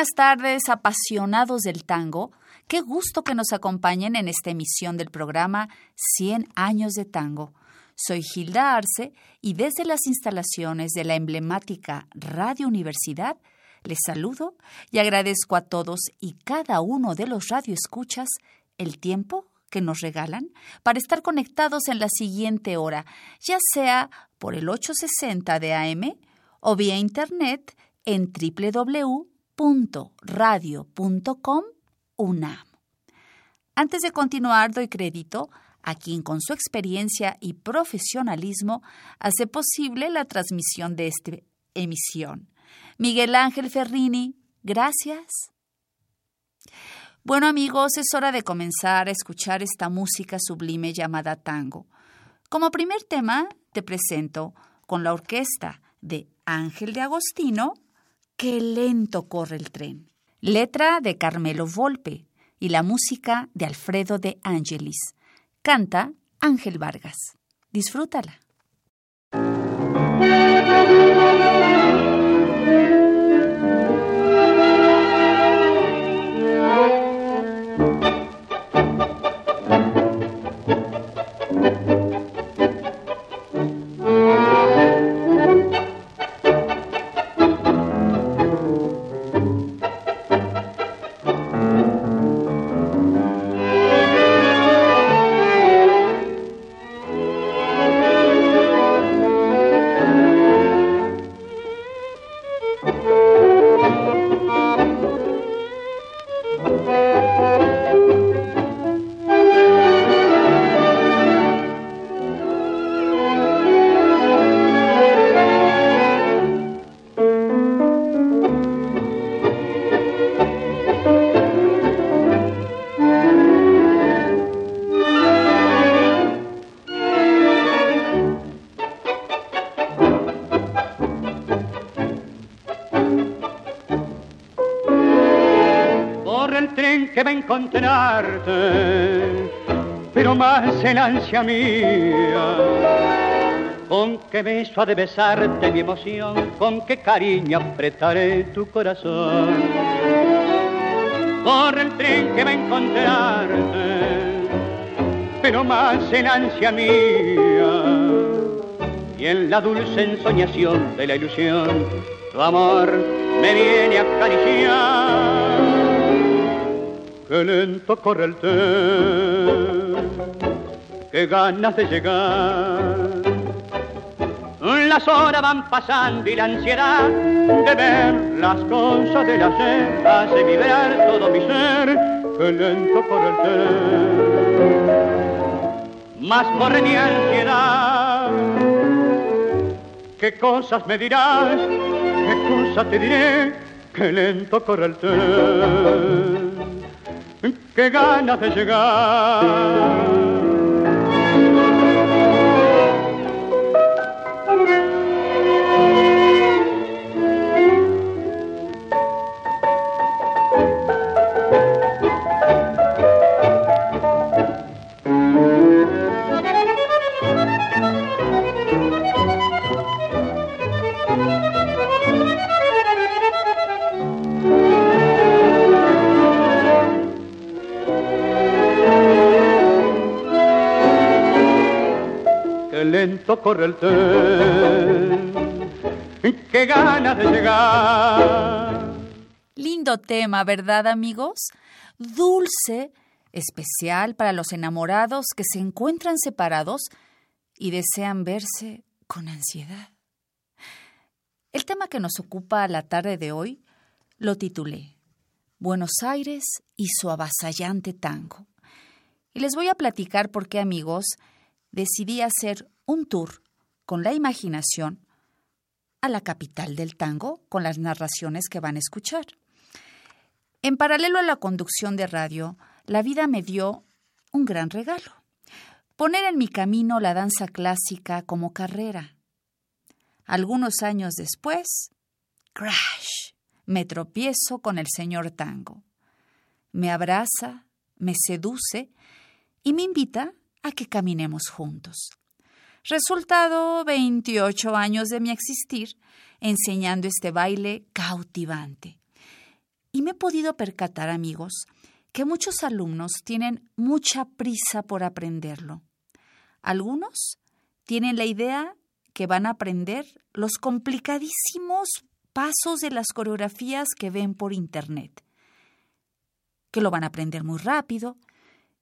Buenas tardes, apasionados del tango. Qué gusto que nos acompañen en esta emisión del programa 100 años de tango. Soy Gilda Arce y desde las instalaciones de la emblemática Radio Universidad les saludo y agradezco a todos y cada uno de los radioescuchas el tiempo que nos regalan para estar conectados en la siguiente hora, ya sea por el 860 de AM o vía internet en www radio.com UNAM. Antes de continuar, doy crédito a quien con su experiencia y profesionalismo hace posible la transmisión de esta emisión. Miguel Ángel Ferrini, gracias. Bueno amigos, es hora de comenzar a escuchar esta música sublime llamada tango. Como primer tema, te presento con la orquesta de Ángel de Agostino, Qué lento corre el tren. Letra de Carmelo Volpe y la música de Alfredo de Angelis. Canta Ángel Vargas. Disfrútala. Ansia mía. Con qué beso ha de besarte mi emoción, con qué cariño apretaré tu corazón. Corre el tren que va a encontrarte, pero más el ansia mía. Y en la dulce ensoñación de la ilusión, tu amor me viene a acariciar Qué lento corre el tren, qué ganas de llegar. Las horas van pasando y la ansiedad de ver las cosas de la ser hace vibrar todo mi ser. Qué lento corre el tren, más corre mi ansiedad. ¿Qué cosas me dirás? ¿Qué cosas te diré? Qué lento corre el tren qué ganas de llegar. Corre el. ¡Qué ganas de llegar! Lindo tema, ¿verdad, amigos? Dulce, especial para los enamorados que se encuentran separados y desean verse con ansiedad. El tema que nos ocupa la tarde de hoy lo titulé Buenos Aires y su avasallante tango. Y les voy a platicar por qué, amigos, decidí hacer un tour con la imaginación a la capital del tango con las narraciones que van a escuchar. En paralelo a la conducción de radio, la vida me dio un gran regalo. Poner en mi camino la danza clásica como carrera. Algunos años después, crash, me tropiezo con el señor tango. Me abraza, me seduce y me invita a que caminemos juntos. Resultado 28 años de mi existir enseñando este baile cautivante. Y me he podido percatar, amigos, que muchos alumnos tienen mucha prisa por aprenderlo. Algunos tienen la idea que van a aprender los complicadísimos pasos de las coreografías que ven por Internet, que lo van a aprender muy rápido,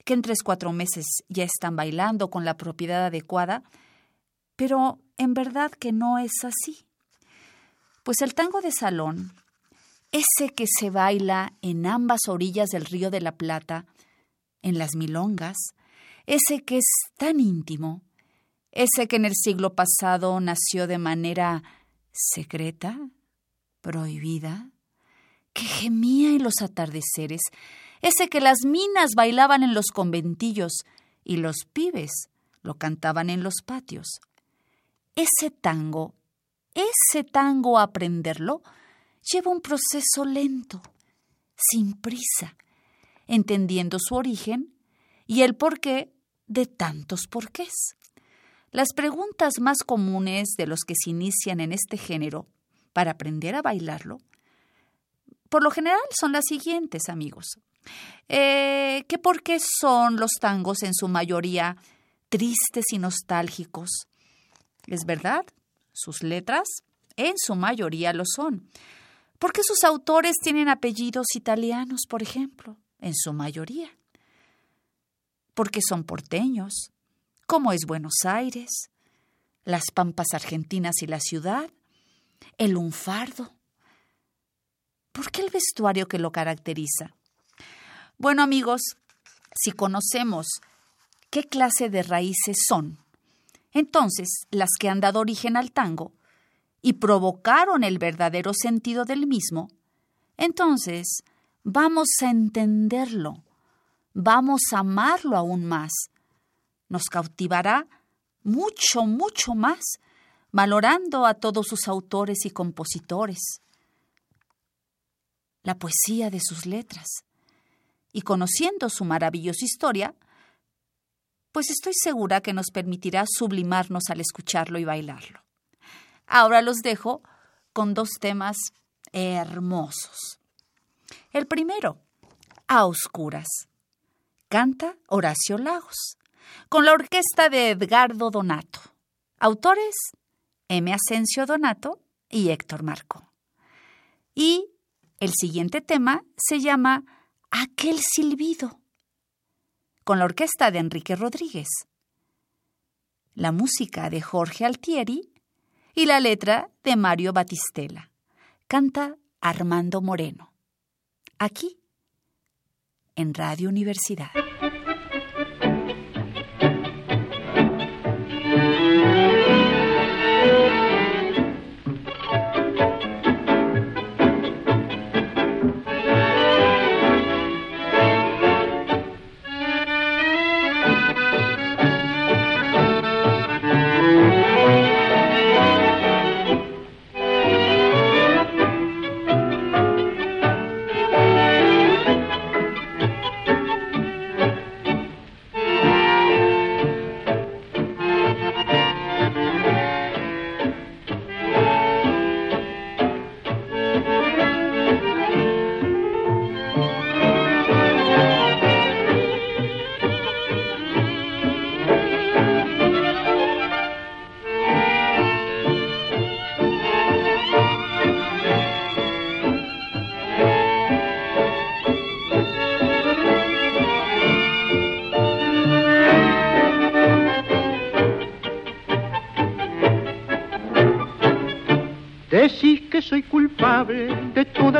que en tres, cuatro meses ya están bailando con la propiedad adecuada, pero en verdad que no es así. Pues el tango de salón, ese que se baila en ambas orillas del río de la Plata, en las milongas, ese que es tan íntimo, ese que en el siglo pasado nació de manera secreta, prohibida, que gemía en los atardeceres, ese que las minas bailaban en los conventillos y los pibes lo cantaban en los patios. Ese tango, ese tango aprenderlo, lleva un proceso lento, sin prisa, entendiendo su origen y el porqué de tantos porqués. Las preguntas más comunes de los que se inician en este género para aprender a bailarlo, por lo general son las siguientes, amigos. Eh, ¿Qué por qué son los tangos en su mayoría tristes y nostálgicos? ¿Es verdad? Sus letras en su mayoría lo son. ¿Por qué sus autores tienen apellidos italianos, por ejemplo? En su mayoría. Porque son porteños, como es Buenos Aires, las Pampas Argentinas y la ciudad, el lunfardo. ¿Por qué el vestuario que lo caracteriza? Bueno amigos, si conocemos qué clase de raíces son, entonces las que han dado origen al tango y provocaron el verdadero sentido del mismo, entonces vamos a entenderlo, vamos a amarlo aún más, nos cautivará mucho, mucho más, valorando a todos sus autores y compositores, la poesía de sus letras, y conociendo su maravillosa historia, pues estoy segura que nos permitirá sublimarnos al escucharlo y bailarlo. Ahora los dejo con dos temas hermosos. El primero, A Oscuras. Canta Horacio Lagos con la orquesta de Edgardo Donato. Autores M. Asensio Donato y Héctor Marco. Y el siguiente tema se llama Aquel silbido, con la orquesta de Enrique Rodríguez. La música de Jorge Altieri y la letra de Mario Batistela. Canta Armando Moreno. Aquí, en Radio Universidad.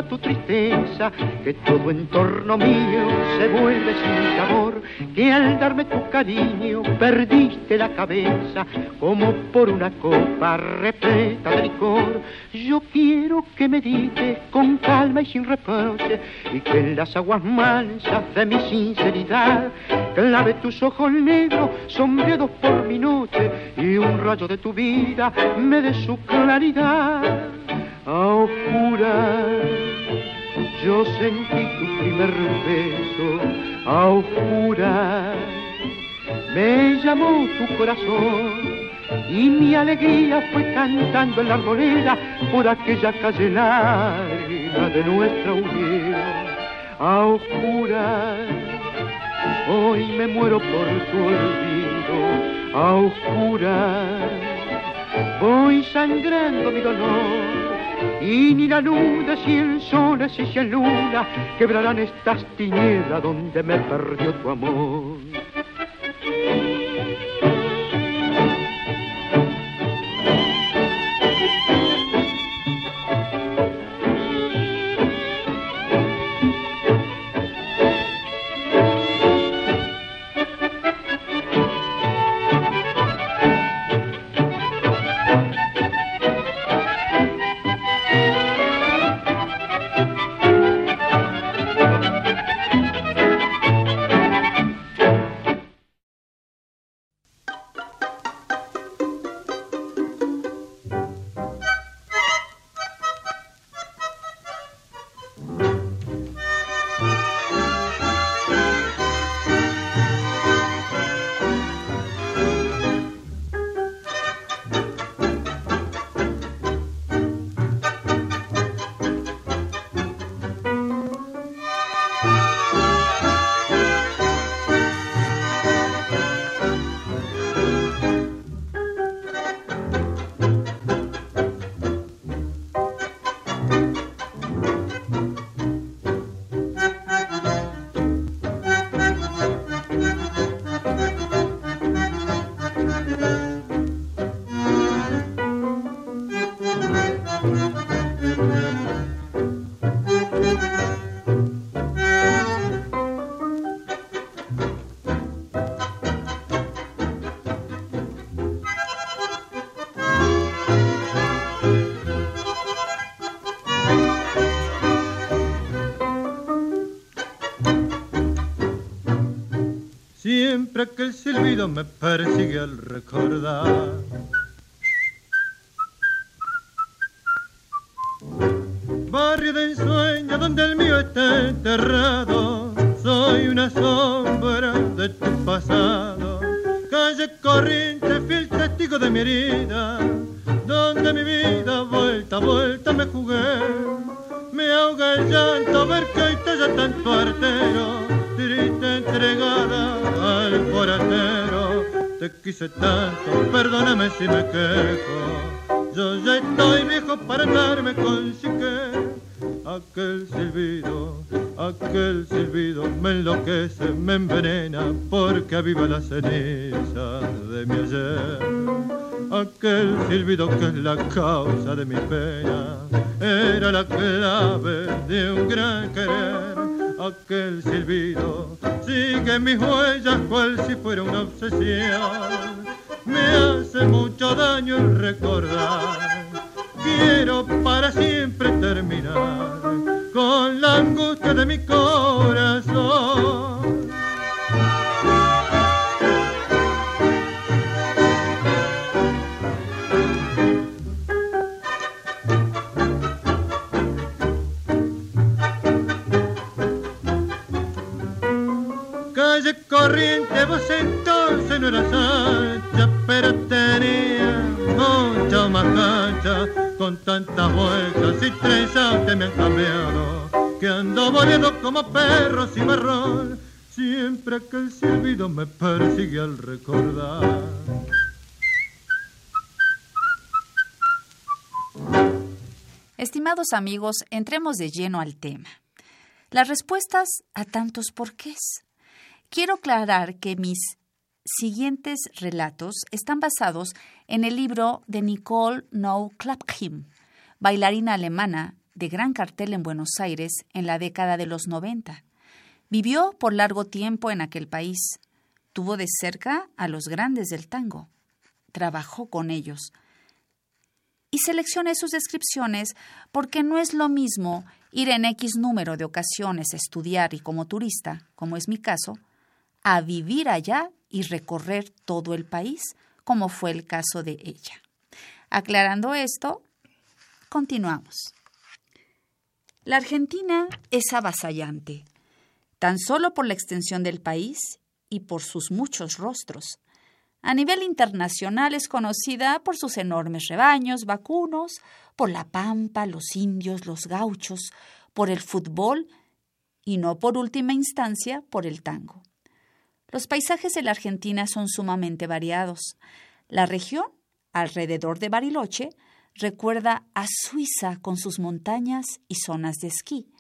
Tu tristeza, que todo en torno mío se vuelve sin sabor, que al darme tu cariño perdiste la cabeza como por una copa repleta de licor. Yo quiero que me dices con calma y sin reproche y que en las aguas mansas de mi sinceridad clave tus ojos negros sombreados por mi noche y un rayo de tu vida me dé su claridad a oscuras. Yo sentí tu primer beso a oscuras. Me llamó tu corazón y mi alegría fue cantando en la arboleda por aquella calle larga de nuestra unión. A oscuras, hoy me muero por tu olvido. A oscuras, voy sangrando mi dolor y ni la luna, si el sol es esa luna, quebrarán estas tinieblas donde me perdió tu amor. Que el silbido me persigue al recordar. Barrio de ensueño donde el mío está enterrado, soy una sombra de tu pasado. Calle corriente, fiel testigo de mi herida, donde mi vida vuelta a vuelta me Te quise tanto, perdóname si me quejo. Yo ya estoy viejo para andarme con chique. Aquel silbido, aquel silbido me enloquece, me envenena porque aviva la ceniza de mi ayer. Aquel silbido que es la causa de mi pena era la clave de un gran querer aquel silbido sigue mis huellas cual si fuera una obsesión. Me hace mucho daño el recordar. Quiero para siempre terminar con la angustia de mi corazón. Corriente, vos entonces no eras ancha, pero tenía mucho más cancha. Con tantas vueltas y trenzas me han que ando volviendo como perro marrón. Siempre que el silbido me persigue al recordar. Estimados amigos, entremos de lleno al tema. Las respuestas a tantos porqués. Quiero aclarar que mis siguientes relatos están basados en el libro de Nicole No Clapham, bailarina alemana de gran cartel en Buenos Aires en la década de los 90. Vivió por largo tiempo en aquel país. Tuvo de cerca a los grandes del tango. Trabajó con ellos. Y seleccioné sus descripciones porque no es lo mismo ir en X número de ocasiones a estudiar y como turista, como es mi caso, a vivir allá y recorrer todo el país, como fue el caso de ella. Aclarando esto, continuamos. La Argentina es avasallante, tan solo por la extensión del país y por sus muchos rostros. A nivel internacional es conocida por sus enormes rebaños vacunos, por la pampa, los indios, los gauchos, por el fútbol y no por última instancia por el tango. Los paisajes de la Argentina son sumamente variados. La región, alrededor de Bariloche, recuerda a Suiza con sus montañas y zonas de esquí.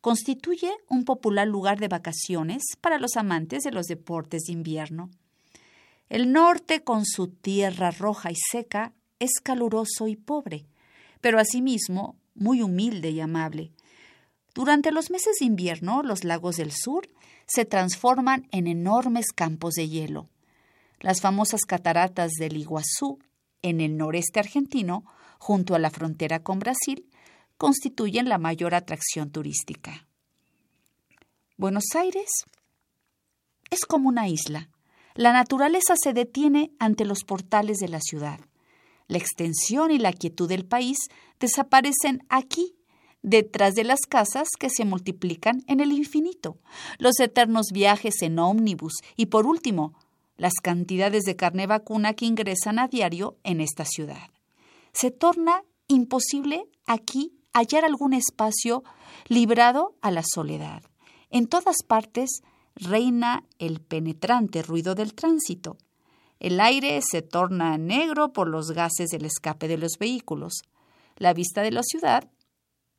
Constituye un popular lugar de vacaciones para los amantes de los deportes de invierno. El norte, con su tierra roja y seca, es caluroso y pobre, pero asimismo muy humilde y amable. Durante los meses de invierno, los lagos del sur se transforman en enormes campos de hielo. Las famosas cataratas del Iguazú, en el noreste argentino, junto a la frontera con Brasil, constituyen la mayor atracción turística. Buenos Aires es como una isla. La naturaleza se detiene ante los portales de la ciudad. La extensión y la quietud del país desaparecen aquí detrás de las casas que se multiplican en el infinito, los eternos viajes en ómnibus y, por último, las cantidades de carne vacuna que ingresan a diario en esta ciudad. Se torna imposible aquí hallar algún espacio librado a la soledad. En todas partes reina el penetrante ruido del tránsito. El aire se torna negro por los gases del escape de los vehículos. La vista de la ciudad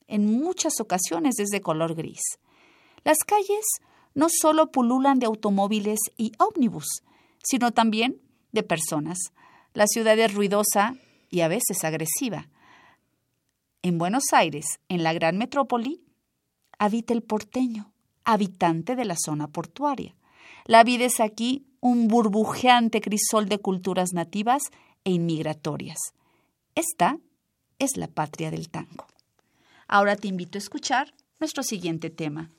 en muchas ocasiones es de color gris. Las calles no solo pululan de automóviles y ómnibus, sino también de personas. La ciudad es ruidosa y a veces agresiva. En Buenos Aires, en la gran metrópoli, habita el porteño, habitante de la zona portuaria. La vida es aquí un burbujeante crisol de culturas nativas e inmigratorias. Esta es la patria del tango. Ahora te invito a escuchar nuestro siguiente tema.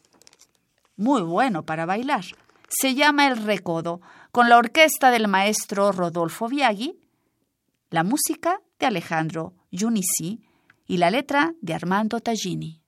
Muy bueno para bailar. Se llama El Recodo, con la orquesta del maestro Rodolfo Biaggi, la música de Alejandro Giunisi y la letra de Armando Tagini.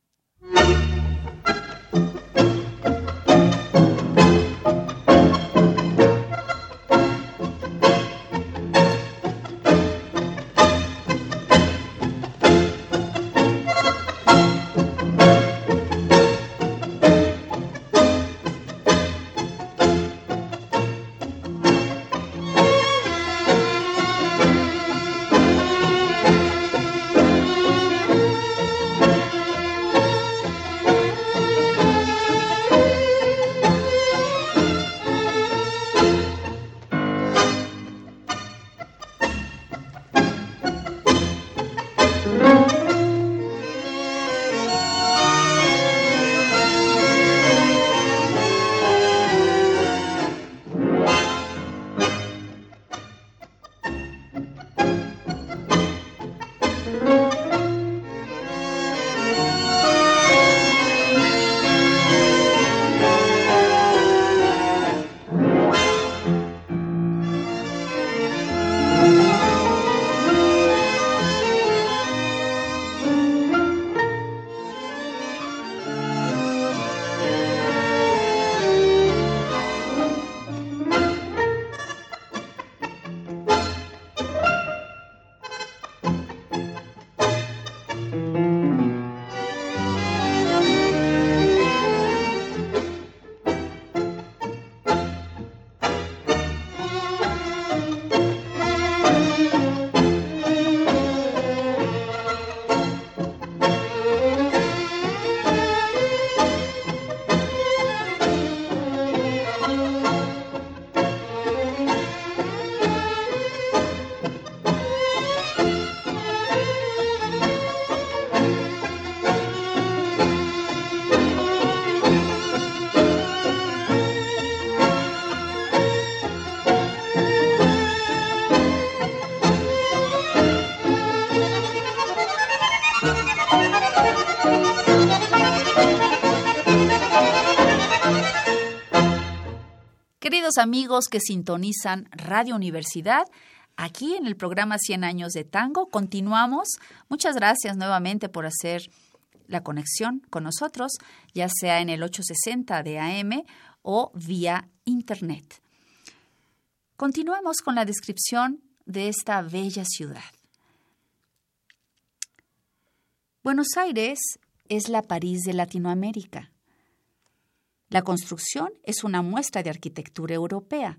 Amigos que sintonizan Radio Universidad. Aquí en el programa 100 años de tango continuamos. Muchas gracias nuevamente por hacer la conexión con nosotros, ya sea en el 860 de AM o vía Internet. Continuamos con la descripción de esta bella ciudad. Buenos Aires es la París de Latinoamérica. La construcción es una muestra de arquitectura europea.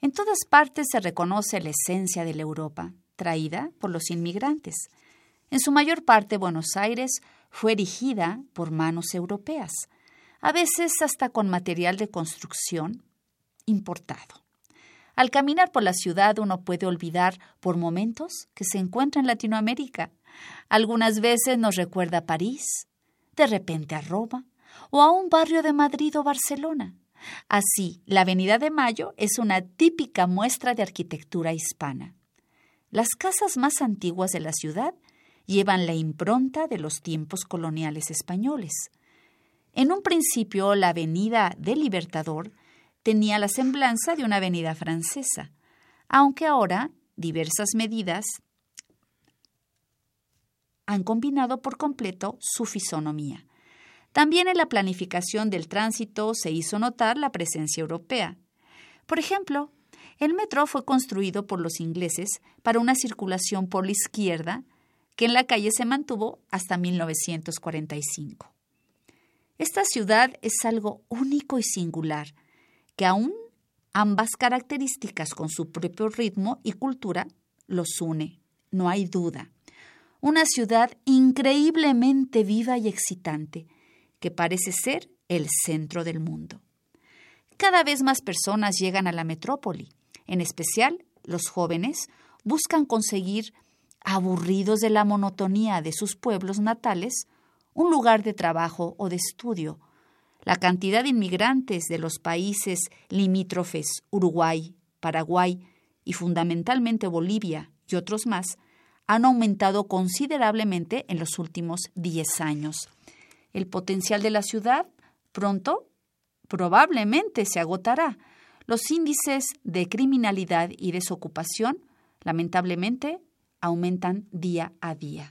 En todas partes se reconoce la esencia de la Europa, traída por los inmigrantes. En su mayor parte, Buenos Aires fue erigida por manos europeas, a veces hasta con material de construcción importado. Al caminar por la ciudad uno puede olvidar por momentos que se encuentra en Latinoamérica. Algunas veces nos recuerda a París, de repente a Roma, o a un barrio de Madrid o Barcelona. Así, la Avenida de Mayo es una típica muestra de arquitectura hispana. Las casas más antiguas de la ciudad llevan la impronta de los tiempos coloniales españoles. En un principio, la Avenida del Libertador tenía la semblanza de una avenida francesa, aunque ahora diversas medidas han combinado por completo su fisonomía. También en la planificación del tránsito se hizo notar la presencia europea. Por ejemplo, el metro fue construido por los ingleses para una circulación por la izquierda que en la calle se mantuvo hasta 1945. Esta ciudad es algo único y singular, que aún ambas características con su propio ritmo y cultura los une, no hay duda. Una ciudad increíblemente viva y excitante, que parece ser el centro del mundo. Cada vez más personas llegan a la metrópoli, en especial los jóvenes buscan conseguir, aburridos de la monotonía de sus pueblos natales, un lugar de trabajo o de estudio. La cantidad de inmigrantes de los países limítrofes, Uruguay, Paraguay y fundamentalmente Bolivia y otros más, han aumentado considerablemente en los últimos 10 años el potencial de la ciudad pronto probablemente se agotará. Los índices de criminalidad y desocupación, lamentablemente, aumentan día a día.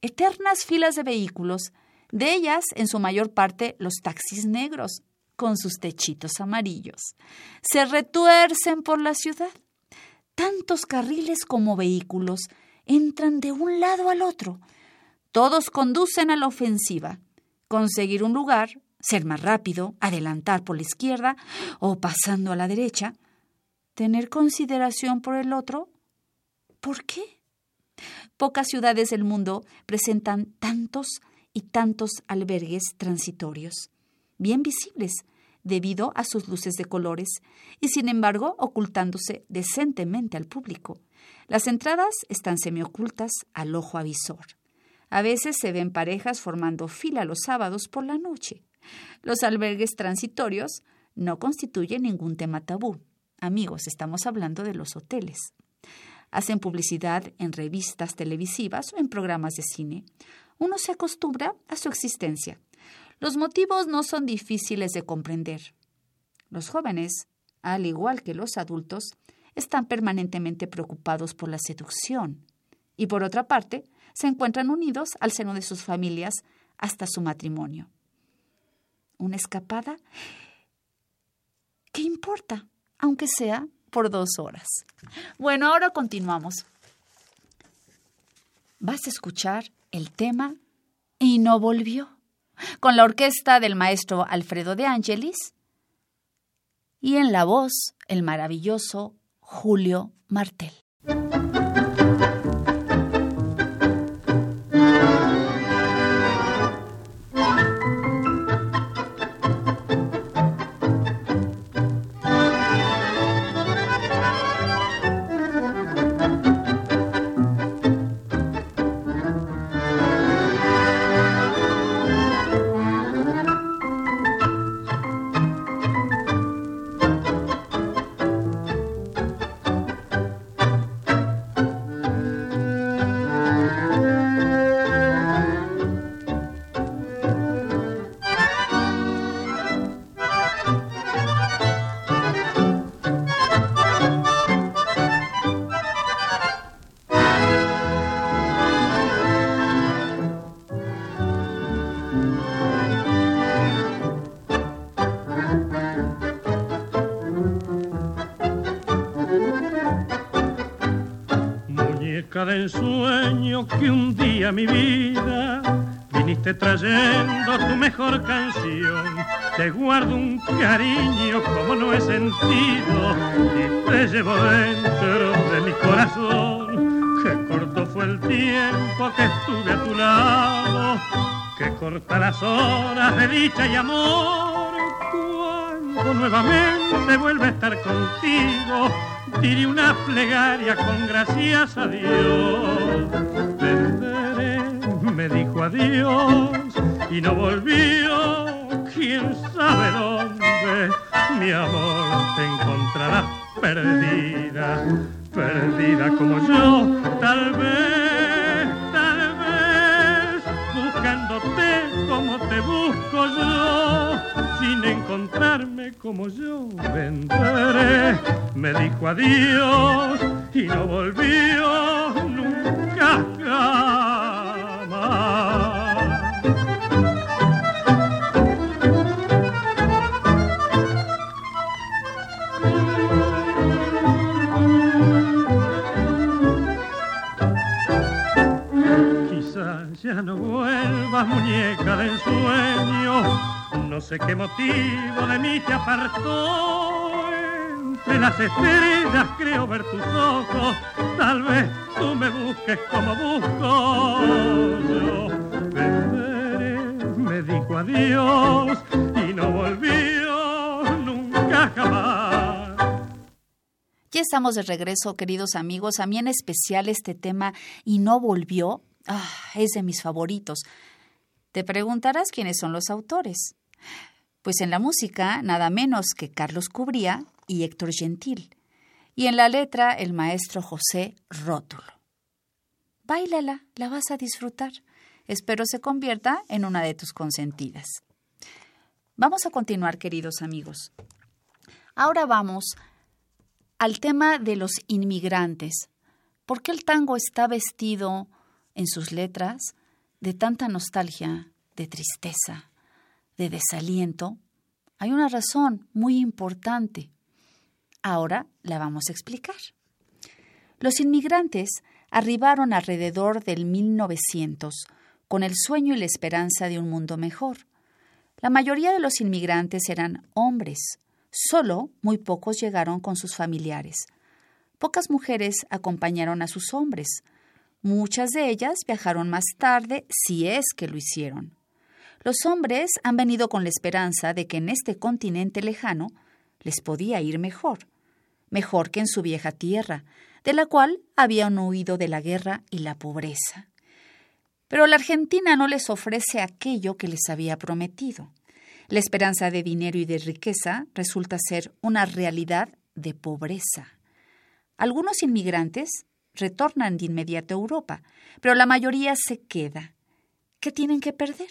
Eternas filas de vehículos, de ellas en su mayor parte los taxis negros, con sus techitos amarillos, se retuercen por la ciudad. Tantos carriles como vehículos entran de un lado al otro, todos conducen a la ofensiva. Conseguir un lugar, ser más rápido, adelantar por la izquierda o pasando a la derecha. Tener consideración por el otro. ¿Por qué? Pocas ciudades del mundo presentan tantos y tantos albergues transitorios, bien visibles debido a sus luces de colores y sin embargo ocultándose decentemente al público. Las entradas están semiocultas al ojo avisor. A veces se ven parejas formando fila los sábados por la noche. Los albergues transitorios no constituyen ningún tema tabú. Amigos, estamos hablando de los hoteles. Hacen publicidad en revistas televisivas o en programas de cine. Uno se acostumbra a su existencia. Los motivos no son difíciles de comprender. Los jóvenes, al igual que los adultos, están permanentemente preocupados por la seducción. Y por otra parte, se encuentran unidos al seno de sus familias hasta su matrimonio. Una escapada, ¿qué importa? Aunque sea por dos horas. Bueno, ahora continuamos. Vas a escuchar el tema Y no volvió, con la orquesta del maestro Alfredo de Angelis y en la voz el maravilloso Julio Martel. Que un día mi vida viniste trayendo tu mejor canción. Te guardo un cariño como no he sentido y te llevo dentro de mi corazón. Qué corto fue el tiempo que estuve a tu lado, que corta las horas de dicha y amor. Cuando nuevamente vuelve a estar contigo, diré una plegaria con gracias a Dios. Dijo adiós y no volvió, quién sabe dónde. Mi amor te encontrarás perdida, perdida como yo, tal vez, tal vez, buscándote como te busco yo sin encontrarme como yo vendré. Me dijo adiós y no volvió nunca. Quizás ya no vuelvas muñeca del sueño no sé qué motivo de mí te apartó. Entre las estrellas creo ver tus ojos. Tal vez tú me busques como busco yo. Me dijo adiós y no volvió nunca jamás. Ya estamos de regreso, queridos amigos. A mí en especial este tema y no volvió ah, es de mis favoritos. Te preguntarás quiénes son los autores. Pues en la música, nada menos que Carlos Cubría y Héctor Gentil. Y en la letra, el maestro José Rótulo. Báilala, la vas a disfrutar. Espero se convierta en una de tus consentidas. Vamos a continuar, queridos amigos. Ahora vamos al tema de los inmigrantes. ¿Por qué el tango está vestido en sus letras de tanta nostalgia, de tristeza, de desaliento, hay una razón muy importante. Ahora la vamos a explicar. Los inmigrantes arribaron alrededor del 1900 con el sueño y la esperanza de un mundo mejor. La mayoría de los inmigrantes eran hombres, solo muy pocos llegaron con sus familiares. Pocas mujeres acompañaron a sus hombres. Muchas de ellas viajaron más tarde, si es que lo hicieron. Los hombres han venido con la esperanza de que en este continente lejano les podía ir mejor, mejor que en su vieja tierra, de la cual habían huido de la guerra y la pobreza. Pero la Argentina no les ofrece aquello que les había prometido. La esperanza de dinero y de riqueza resulta ser una realidad de pobreza. Algunos inmigrantes retornan de inmediato a Europa, pero la mayoría se queda. ¿Qué tienen que perder?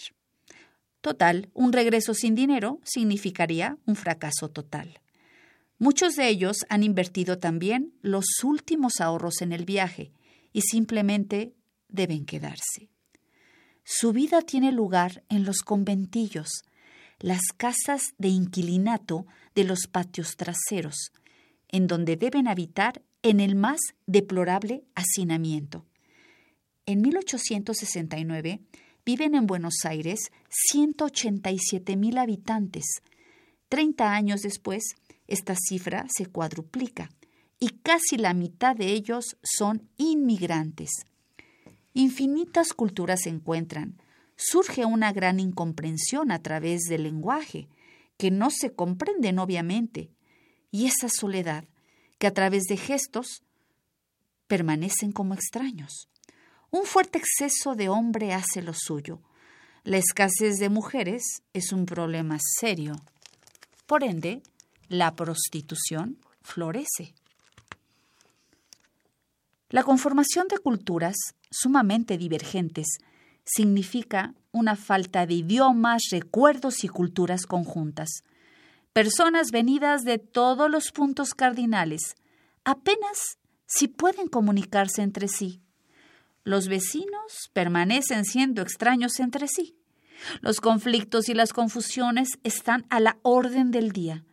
Total, un regreso sin dinero significaría un fracaso total. Muchos de ellos han invertido también los últimos ahorros en el viaje y simplemente deben quedarse. Su vida tiene lugar en los conventillos, las casas de inquilinato de los patios traseros, en donde deben habitar en el más deplorable hacinamiento. En 1869, viven en Buenos Aires 187 mil habitantes. Treinta años después, esta cifra se cuadruplica y casi la mitad de ellos son inmigrantes. Infinitas culturas se encuentran. Surge una gran incomprensión a través del lenguaje, que no se comprenden obviamente, y esa soledad, que a través de gestos permanecen como extraños. Un fuerte exceso de hombre hace lo suyo. La escasez de mujeres es un problema serio. Por ende, la prostitución florece. La conformación de culturas sumamente divergentes significa una falta de idiomas, recuerdos y culturas conjuntas. Personas venidas de todos los puntos cardinales, apenas si pueden comunicarse entre sí los vecinos permanecen siendo extraños entre sí. Los conflictos y las confusiones están a la orden del día.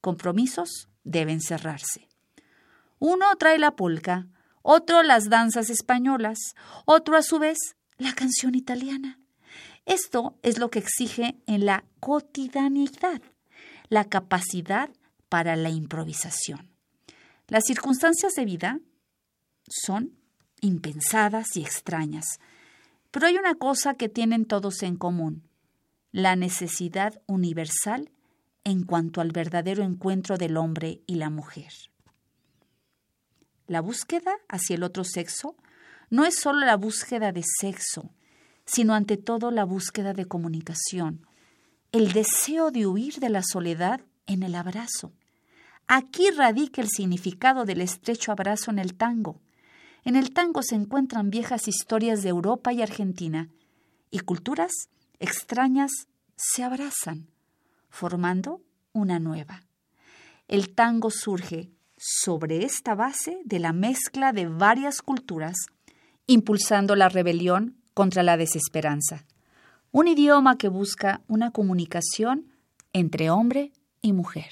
Compromisos deben cerrarse. Uno trae la polca, otro las danzas españolas, otro a su vez la canción italiana. Esto es lo que exige en la cotidianidad, la capacidad para la improvisación. Las circunstancias de vida son impensadas y extrañas, pero hay una cosa que tienen todos en común, la necesidad universal en cuanto al verdadero encuentro del hombre y la mujer. La búsqueda hacia el otro sexo no es solo la búsqueda de sexo, sino ante todo la búsqueda de comunicación, el deseo de huir de la soledad en el abrazo. Aquí radica el significado del estrecho abrazo en el tango. En el tango se encuentran viejas historias de Europa y Argentina, y culturas extrañas se abrazan, formando una nueva. El tango surge sobre esta base de la mezcla de varias culturas, impulsando la rebelión contra la desesperanza. Un idioma que busca una comunicación entre hombre y mujer.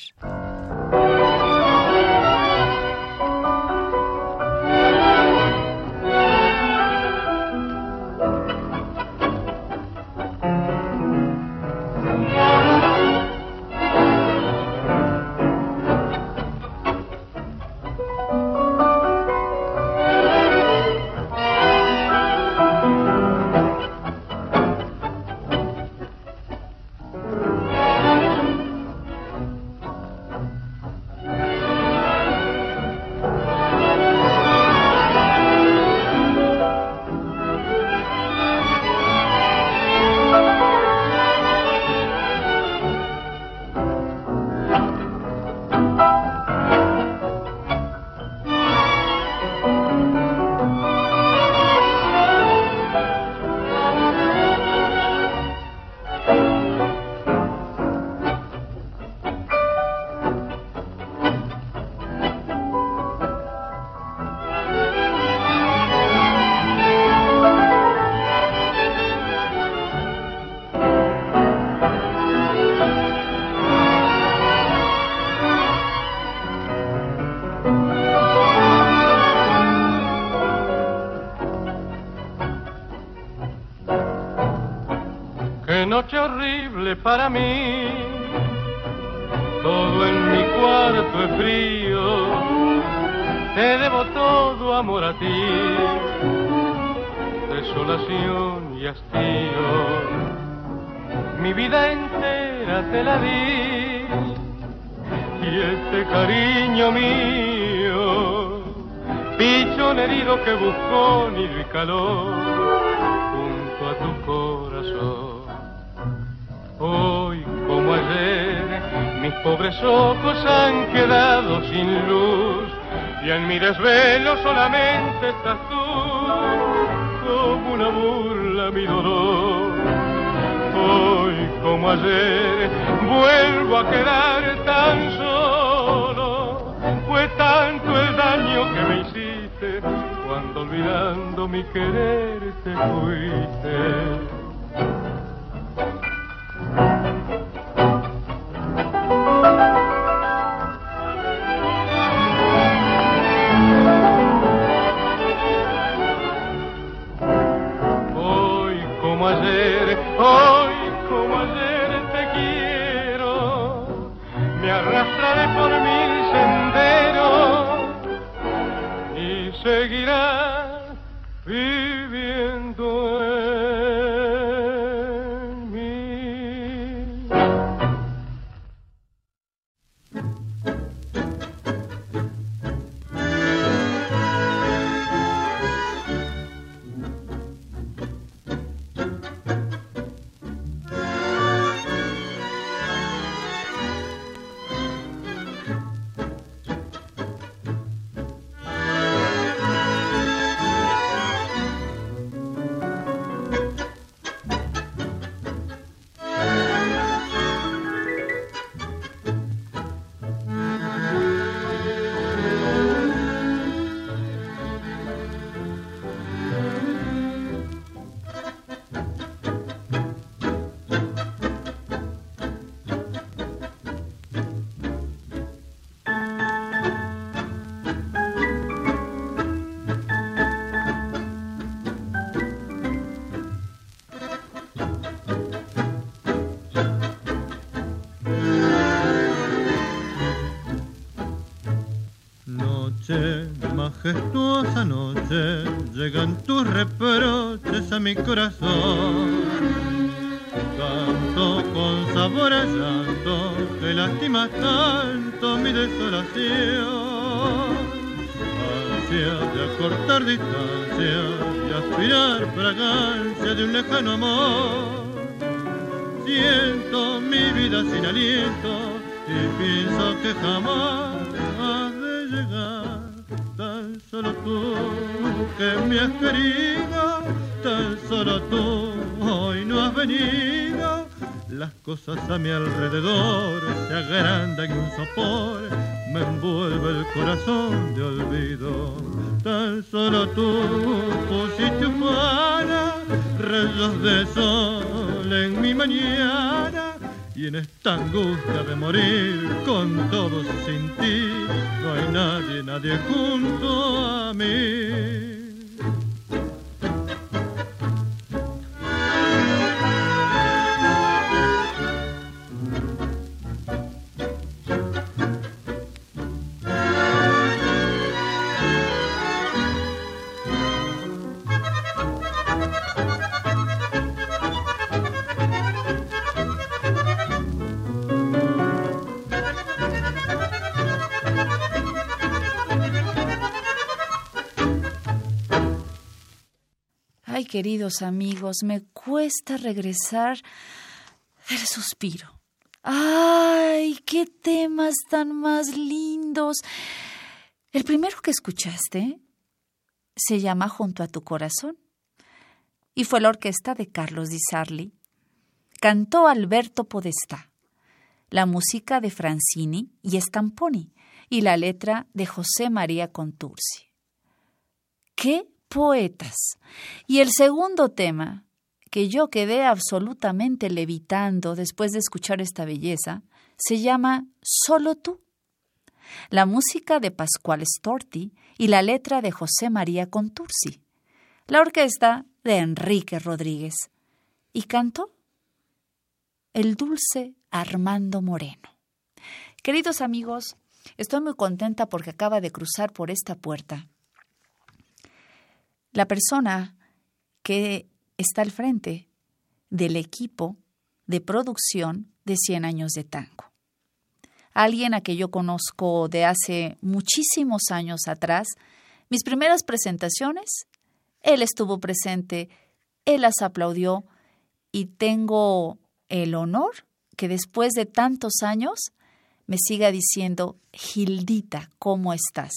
Noche horrible para mí. Todo en mi cuarto es frío. Te debo todo amor a ti. Desolación y hastío. Mi vida entera te la di. Y este cariño mío, pichón herido que buscó nido y calor junto a tu corazón. Mis pobres ojos han quedado sin luz y en mi desvelo solamente estás tú, como una burla mi dolor. Hoy como ayer, vuelvo a quedar tan solo, fue tanto el daño que me hiciste cuando olvidando mi querer te fuiste. Mi corazón. Canto con sabor a llanto que lastima tanto mi desolación. Ansia de acortar distancia y aspirar fragancia de un lejano amor. Siento mi vida sin aliento y pienso que jamás has de llegar. Tan solo tú que me has querido, Las cosas a mi alrededor se agrandan en un sopor, me envuelve el corazón de olvido. Tan solo tú pusiste humana, rayos de sol en mi mañana. Y en esta angustia de morir con todos sin ti, no hay nadie, nadie junto a mí. Amigos, me cuesta regresar del suspiro. Ay, qué temas tan más lindos. El primero que escuchaste se llama Junto a tu corazón y fue la orquesta de Carlos Di Sarli. Cantó Alberto Podestá, la música de Francini y Stamponi y la letra de José María Contursi. ¡Qué poetas! Y el segundo tema, que yo quedé absolutamente levitando después de escuchar esta belleza, se llama Solo tú. La música de Pascual Storti y la letra de José María Contursi. La orquesta de Enrique Rodríguez. Y cantó el dulce Armando Moreno. Queridos amigos, estoy muy contenta porque acaba de cruzar por esta puerta la persona que está al frente del equipo de producción de 100 años de tango. Alguien a que yo conozco de hace muchísimos años atrás, mis primeras presentaciones, él estuvo presente, él las aplaudió y tengo el honor que después de tantos años me siga diciendo, Gildita, ¿cómo estás?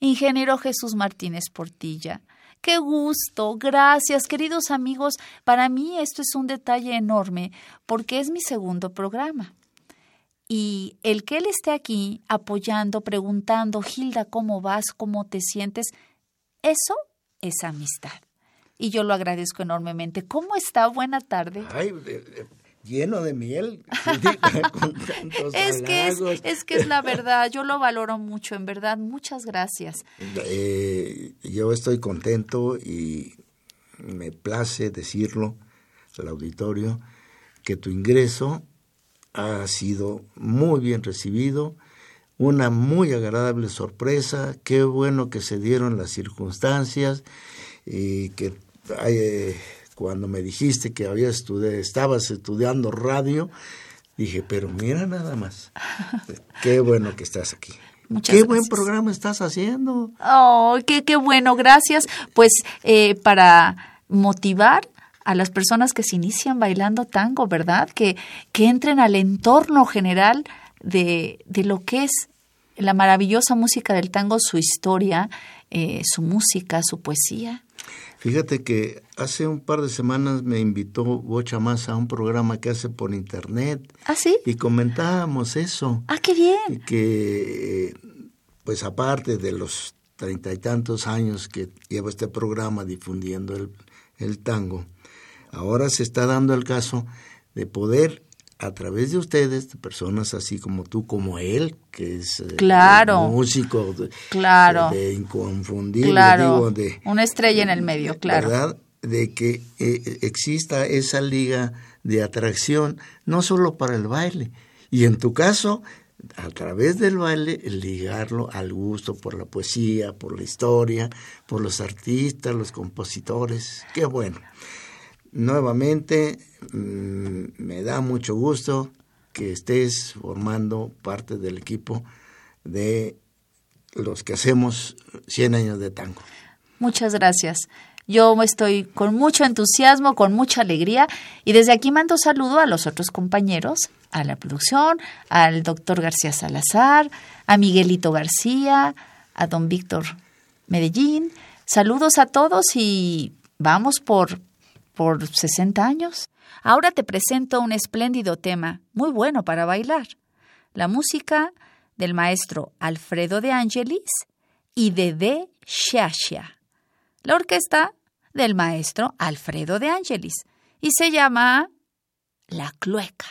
Ingeniero Jesús Martínez Portilla, Qué gusto, gracias, queridos amigos. Para mí esto es un detalle enorme porque es mi segundo programa. Y el que él esté aquí apoyando, preguntando, Hilda, ¿cómo vas? ¿Cómo te sientes? Eso es amistad. Y yo lo agradezco enormemente. ¿Cómo está? Buena tarde. Ay, lleno de miel. es, que es, es, que es la verdad, yo lo valoro mucho, en verdad, muchas gracias. Eh, yo estoy contento y me place decirlo al auditorio que tu ingreso ha sido muy bien recibido, una muy agradable sorpresa, qué bueno que se dieron las circunstancias y que hay, cuando me dijiste que había estudiado, estabas estudiando radio, dije, pero mira nada más, qué bueno que estás aquí. qué buen programa estás haciendo. Oh, qué, qué bueno, gracias. Pues eh, para motivar a las personas que se inician bailando tango, ¿verdad? Que, que entren al entorno general de, de lo que es la maravillosa música del tango, su historia, eh, su música, su poesía. Fíjate que hace un par de semanas me invitó Bocha Más a un programa que hace por internet. ¿Ah, sí? Y comentábamos eso. Ah, qué bien. Que, pues aparte de los treinta y tantos años que lleva este programa difundiendo el, el tango, ahora se está dando el caso de poder a través de ustedes, de personas así como tú, como él, que es eh, claro, músico, de, claro, de inconfundible, claro, digo, de, una estrella en el medio, claro. ¿verdad? De que eh, exista esa liga de atracción, no solo para el baile. Y en tu caso, a través del baile, ligarlo al gusto por la poesía, por la historia, por los artistas, los compositores. Qué bueno. Nuevamente, mm, me da mucho gusto que estés formando parte del equipo de los que hacemos 100 años de tango. Muchas gracias. Yo estoy con mucho entusiasmo, con mucha alegría y desde aquí mando saludo a los otros compañeros, a la producción, al doctor García Salazar, a Miguelito García, a don Víctor Medellín. Saludos a todos y vamos por, por 60 años. Ahora te presento un espléndido tema, muy bueno para bailar. La música del maestro Alfredo de Angelis y de De Shasha la orquesta del maestro Alfredo de Angelis y se llama La Clueca.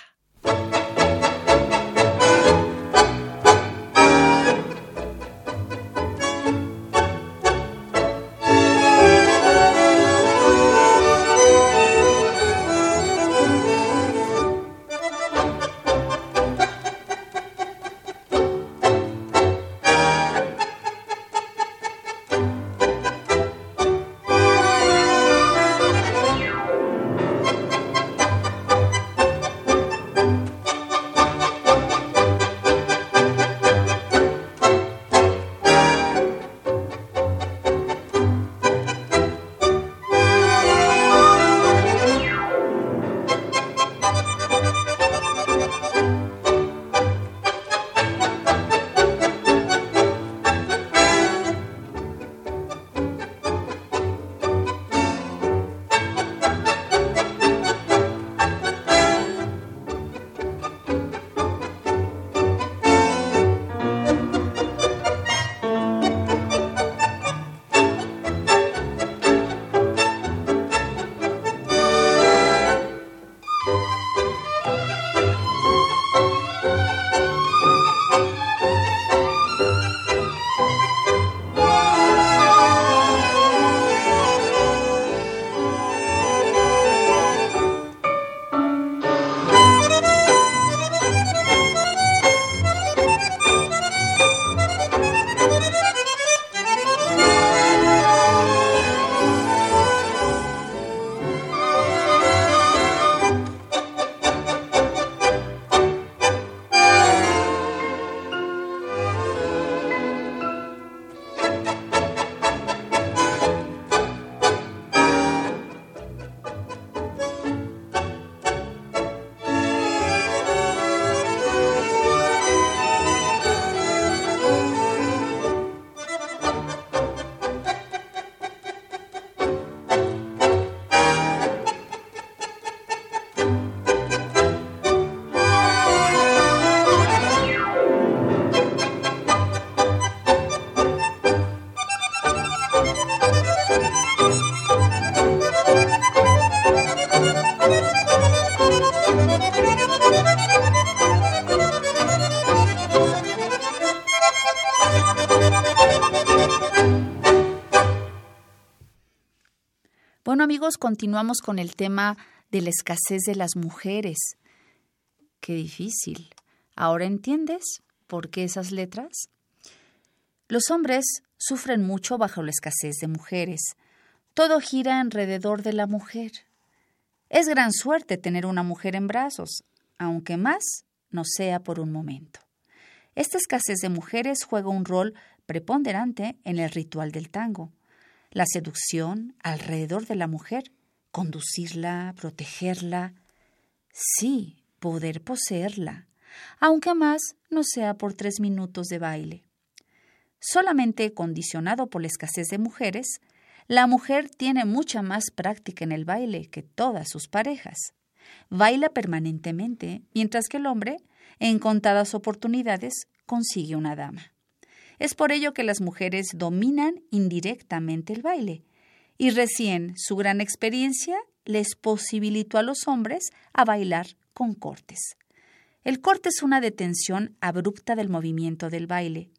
Continuamos con el tema de la escasez de las mujeres. Qué difícil. ¿Ahora entiendes por qué esas letras? Los hombres sufren mucho bajo la escasez de mujeres. Todo gira alrededor de la mujer. Es gran suerte tener una mujer en brazos, aunque más no sea por un momento. Esta escasez de mujeres juega un rol preponderante en el ritual del tango la seducción alrededor de la mujer, conducirla, protegerla, sí, poder poseerla, aunque más no sea por tres minutos de baile. Solamente condicionado por la escasez de mujeres, la mujer tiene mucha más práctica en el baile que todas sus parejas. Baila permanentemente, mientras que el hombre, en contadas oportunidades, consigue una dama. Es por ello que las mujeres dominan indirectamente el baile, y recién su gran experiencia les posibilitó a los hombres a bailar con cortes. El corte es una detención abrupta del movimiento del baile.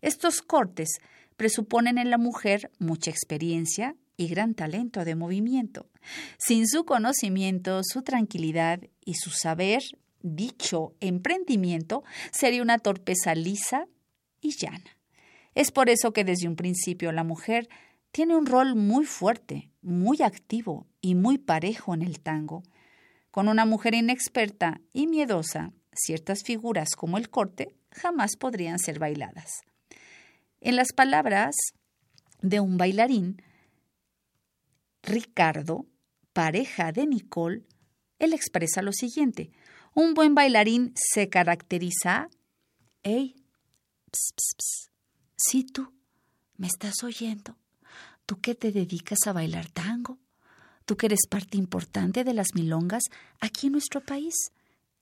Estos cortes presuponen en la mujer mucha experiencia y gran talento de movimiento. Sin su conocimiento, su tranquilidad y su saber, dicho emprendimiento, sería una torpeza lisa y llana. Es por eso que desde un principio la mujer tiene un rol muy fuerte, muy activo y muy parejo en el tango. Con una mujer inexperta y miedosa, ciertas figuras como el corte jamás podrían ser bailadas. En las palabras de un bailarín, Ricardo, pareja de Nicole, él expresa lo siguiente. Un buen bailarín se caracteriza... ¡Ey! Ps, ps, ps. Sí, tú, ¿me estás oyendo? ¿Tú que te dedicas a bailar tango? ¿Tú que eres parte importante de las milongas aquí en nuestro país?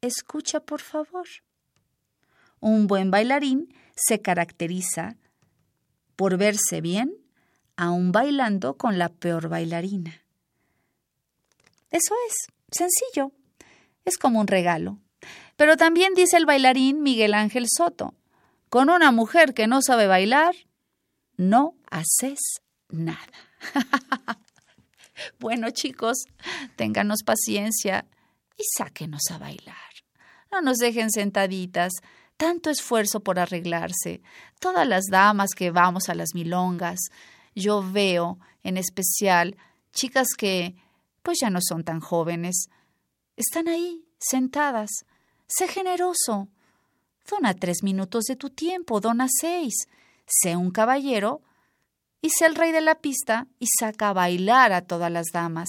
Escucha, por favor. Un buen bailarín se caracteriza por verse bien aún bailando con la peor bailarina. Eso es, sencillo. Es como un regalo. Pero también dice el bailarín Miguel Ángel Soto, con una mujer que no sabe bailar, no haces nada. bueno chicos, ténganos paciencia y sáquenos a bailar. No nos dejen sentaditas, tanto esfuerzo por arreglarse. Todas las damas que vamos a las milongas, yo veo en especial chicas que pues ya no son tan jóvenes. Están ahí, sentadas. Sé generoso. Dona tres minutos de tu tiempo, dona seis. Sé un caballero y sé el rey de la pista y saca a bailar a todas las damas.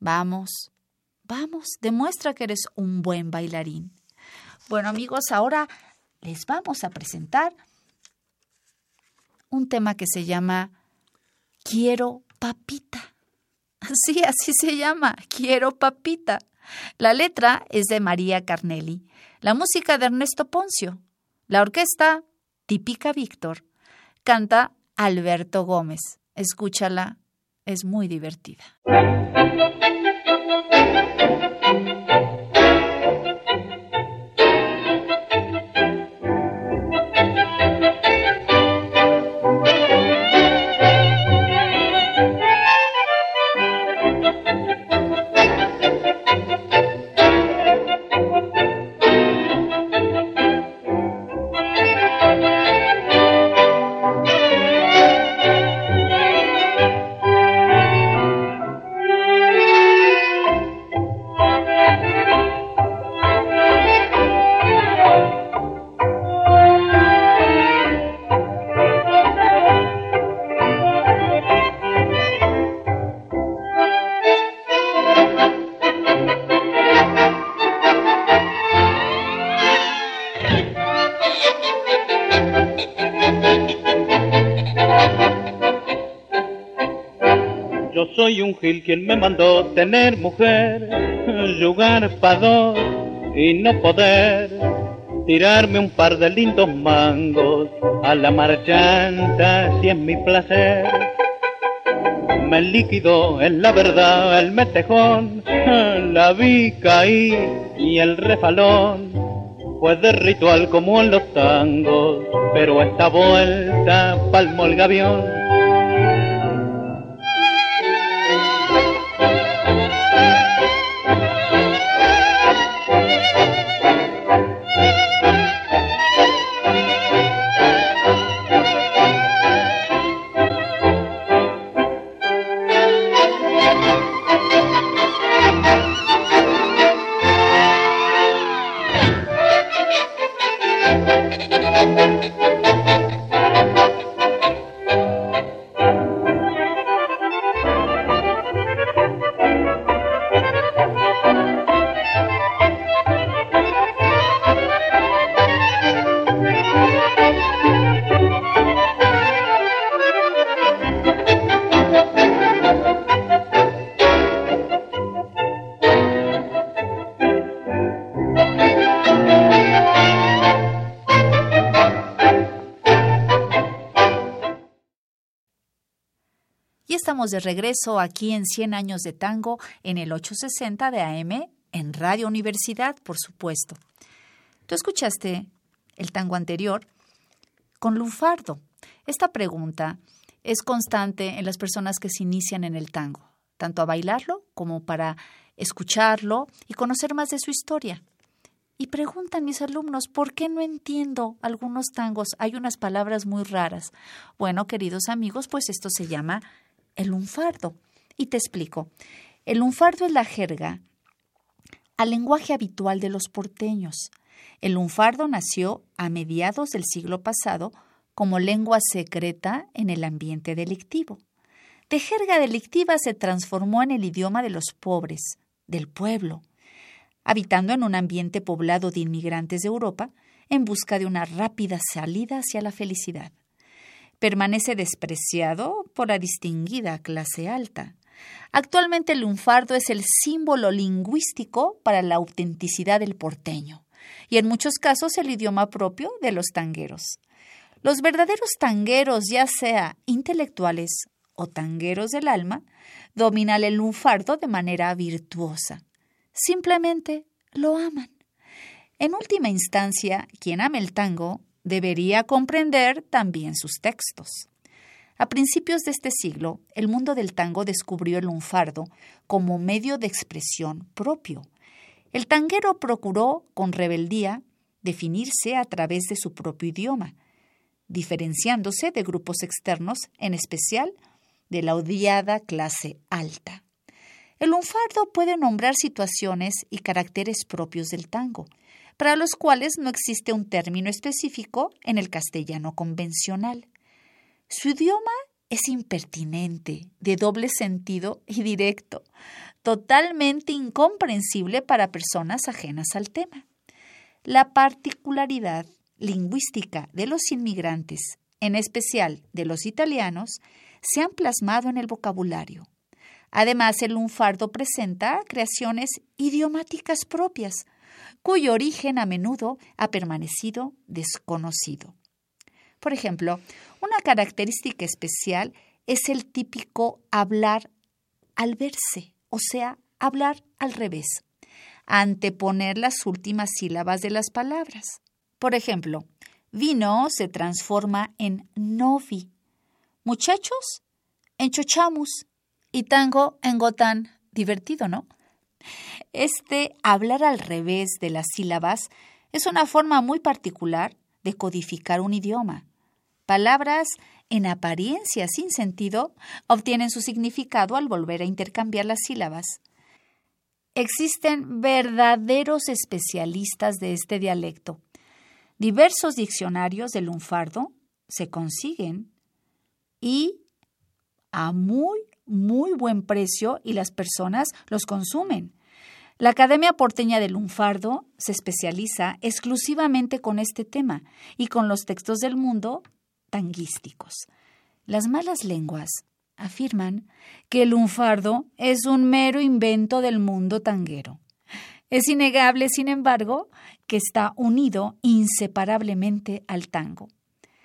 Vamos, vamos, demuestra que eres un buen bailarín. Bueno amigos, ahora les vamos a presentar un tema que se llama Quiero papita. Sí, así se llama, Quiero papita. La letra es de María Carnelli, la música de Ernesto Poncio, la orquesta típica Víctor, canta Alberto Gómez. Escúchala, es muy divertida. Soy un gil quien me mandó tener mujer, jugar pa' dos y no poder tirarme un par de lindos mangos a la marchanta si es mi placer. Me liquidó en la verdad el metejón, la vi caí y el refalón fue de ritual como en los tangos, pero esta vuelta palmo el gavión de regreso aquí en 100 años de tango en el 860 de AM, en Radio Universidad, por supuesto. Tú escuchaste el tango anterior con Lunfardo. Esta pregunta es constante en las personas que se inician en el tango, tanto a bailarlo como para escucharlo y conocer más de su historia. Y preguntan mis alumnos, ¿por qué no entiendo algunos tangos? Hay unas palabras muy raras. Bueno, queridos amigos, pues esto se llama el lunfardo. Y te explico. El lunfardo es la jerga al lenguaje habitual de los porteños. El lunfardo nació a mediados del siglo pasado como lengua secreta en el ambiente delictivo. De jerga delictiva se transformó en el idioma de los pobres, del pueblo, habitando en un ambiente poblado de inmigrantes de Europa en busca de una rápida salida hacia la felicidad. Permanece despreciado por la distinguida clase alta. Actualmente el lunfardo es el símbolo lingüístico para la autenticidad del porteño y en muchos casos el idioma propio de los tangueros. Los verdaderos tangueros, ya sea intelectuales o tangueros del alma, dominan el lunfardo de manera virtuosa. Simplemente lo aman. En última instancia, quien ama el tango debería comprender también sus textos. A principios de este siglo, el mundo del tango descubrió el lunfardo como medio de expresión propio. El tanguero procuró, con rebeldía, definirse a través de su propio idioma, diferenciándose de grupos externos, en especial de la odiada clase alta. El lunfardo puede nombrar situaciones y caracteres propios del tango, para los cuales no existe un término específico en el castellano convencional. Su idioma es impertinente, de doble sentido y directo, totalmente incomprensible para personas ajenas al tema. La particularidad lingüística de los inmigrantes, en especial de los italianos, se han plasmado en el vocabulario. Además, el lunfardo presenta creaciones idiomáticas propias, cuyo origen a menudo ha permanecido desconocido. Por ejemplo, una característica especial es el típico hablar al verse, o sea, hablar al revés, anteponer las últimas sílabas de las palabras. Por ejemplo, vino se transforma en novi, muchachos en chochamus y tango en gotán. Divertido, ¿no? Este hablar al revés de las sílabas es una forma muy particular de codificar un idioma. Palabras en apariencia sin sentido obtienen su significado al volver a intercambiar las sílabas. Existen verdaderos especialistas de este dialecto. Diversos diccionarios del lunfardo se consiguen y a muy, muy buen precio y las personas los consumen. La Academia Porteña del Lunfardo se especializa exclusivamente con este tema y con los textos del mundo tanguísticos. Las malas lenguas afirman que el lunfardo es un mero invento del mundo tanguero. Es innegable, sin embargo, que está unido inseparablemente al tango.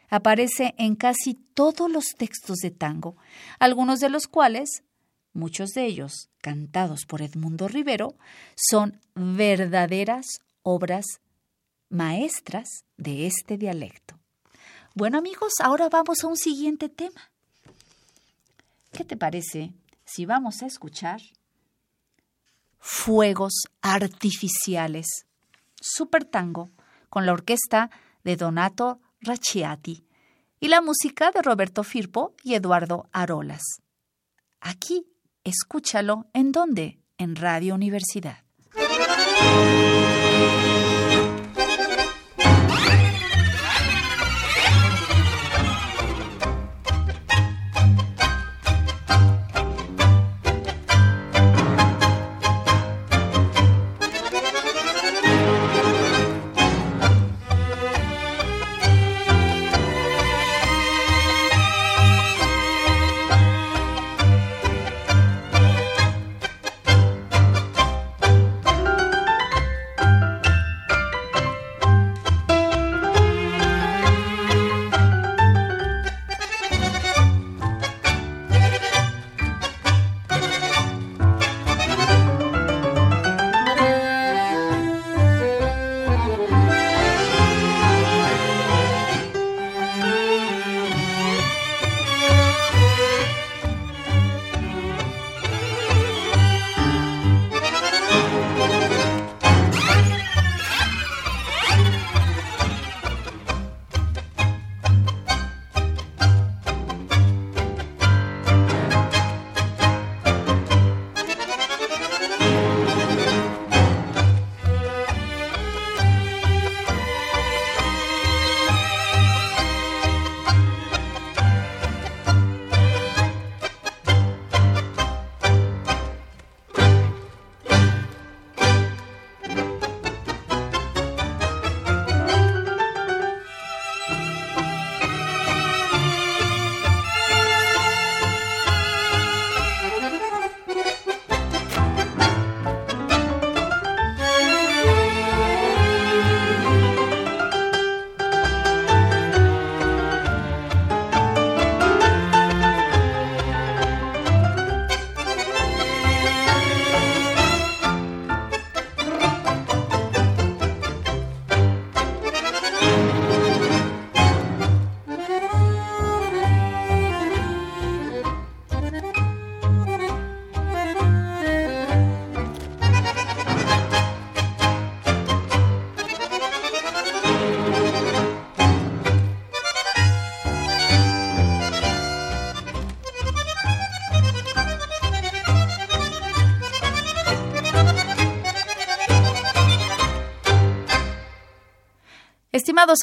Aparece en casi todos los textos de tango, algunos de los cuales, muchos de ellos cantados por Edmundo Rivero, son verdaderas obras maestras de este dialecto. Bueno amigos, ahora vamos a un siguiente tema. ¿Qué te parece si vamos a escuchar Fuegos Artificiales, Super Tango, con la orquesta de Donato Racciati y la música de Roberto Firpo y Eduardo Arolas. Aquí, escúchalo en dónde? En Radio Universidad.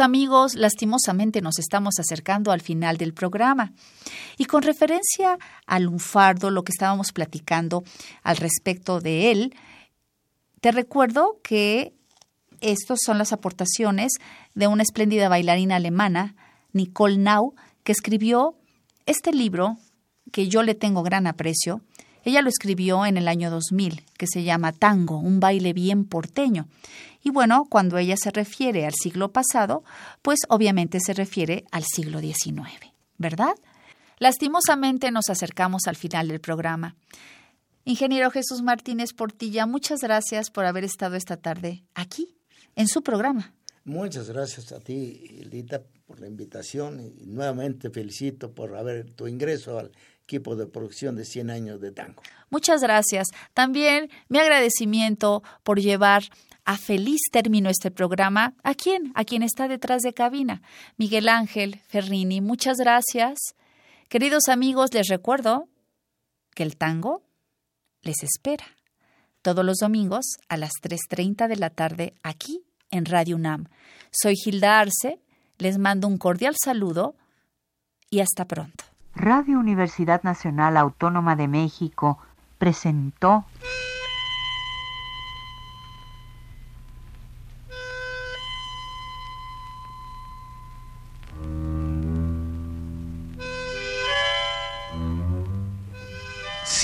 Amigos, lastimosamente nos estamos acercando al final del programa. Y con referencia al lunfardo, lo que estábamos platicando al respecto de él, te recuerdo que estas son las aportaciones de una espléndida bailarina alemana, Nicole Nau, que escribió este libro que yo le tengo gran aprecio. Ella lo escribió en el año 2000, que se llama Tango, un baile bien porteño. Y bueno, cuando ella se refiere al siglo pasado, pues obviamente se refiere al siglo XIX, ¿verdad? Lastimosamente nos acercamos al final del programa. Ingeniero Jesús Martínez Portilla, muchas gracias por haber estado esta tarde aquí, en su programa. Muchas gracias a ti, Lita, por la invitación y nuevamente felicito por haber tu ingreso al equipo de producción de 100 años de tango. Muchas gracias. También mi agradecimiento por llevar a feliz término este programa. ¿A quién? A quien está detrás de cabina. Miguel Ángel Ferrini, muchas gracias. Queridos amigos, les recuerdo que el tango les espera todos los domingos a las 3.30 de la tarde aquí en Radio UNAM. Soy Gilda Arce, les mando un cordial saludo y hasta pronto. Radio Universidad Nacional Autónoma de México presentó